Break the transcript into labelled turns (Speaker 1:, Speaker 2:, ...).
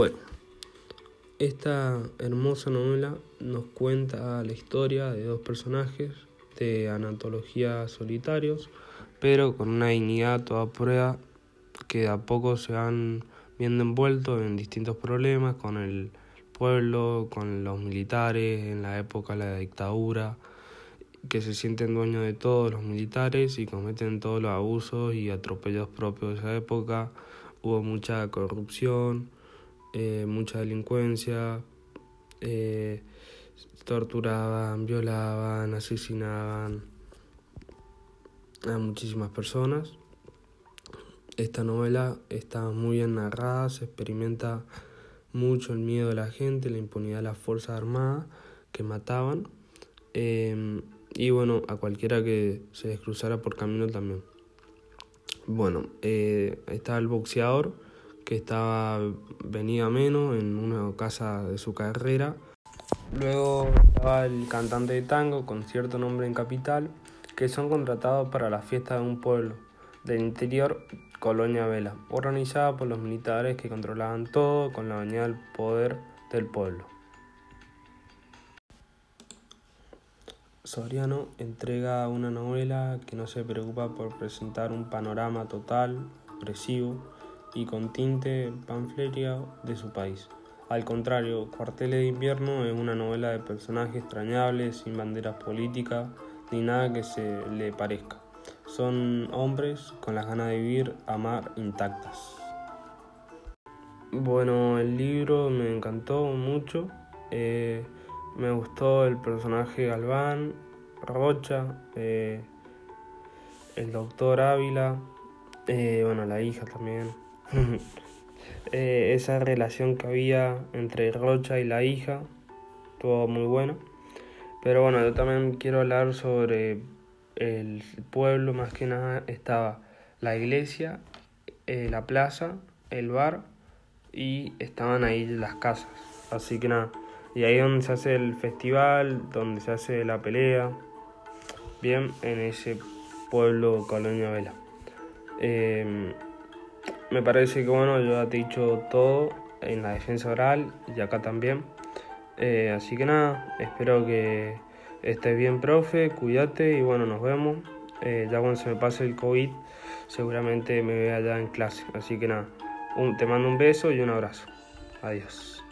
Speaker 1: Bueno, esta hermosa novela nos cuenta la historia de dos personajes de anatología solitarios, pero con una dignidad toda prueba que de a poco se van viendo envueltos en distintos problemas con el pueblo, con los militares, en la época de la dictadura, que se sienten dueños de todos los militares y cometen todos los abusos y atropellos propios de esa época. Hubo mucha corrupción, eh, mucha delincuencia, eh, torturaban, violaban, asesinaban a muchísimas personas. Esta novela está muy bien narrada, se experimenta mucho el miedo de la gente, la impunidad de las Fuerzas Armadas que mataban. Eh, y bueno, a cualquiera que se les cruzara por camino también. Bueno, eh, estaba el boxeador que estaba venía menos en una casa de su carrera. Luego estaba el cantante de tango con cierto nombre en capital que son contratados para la fiesta de un pueblo del interior, Colonia Vela, organizada por los militares que controlaban todo con la bañada del poder del pueblo. Soriano entrega una novela que no se preocupa por presentar un panorama total, opresivo y con tinte panflerio de su país. Al contrario, Cuarteles de invierno es una novela de personajes extrañables, sin banderas políticas ni nada que se le parezca. Son hombres con las ganas de vivir, amar intactas. Bueno, el libro me encantó mucho. Eh, me gustó el personaje Galván, Rocha, eh, el doctor Ávila, eh, bueno, la hija también. Eh, esa relación que había entre Rocha y la hija, todo muy bueno. Pero bueno, yo también quiero hablar sobre el pueblo, más que nada estaba la iglesia, la plaza, el bar y estaban ahí las casas. Así que nada. Y ahí donde se hace el festival, donde se hace la pelea, bien, en ese pueblo Colonia Vela. Eh, me parece que bueno, yo ya te he dicho todo en la defensa oral y acá también. Eh, así que nada, espero que estés bien, profe, cuídate y bueno, nos vemos. Eh, ya cuando se me pase el COVID, seguramente me vea ya en clase. Así que nada, te mando un beso y un abrazo. Adiós.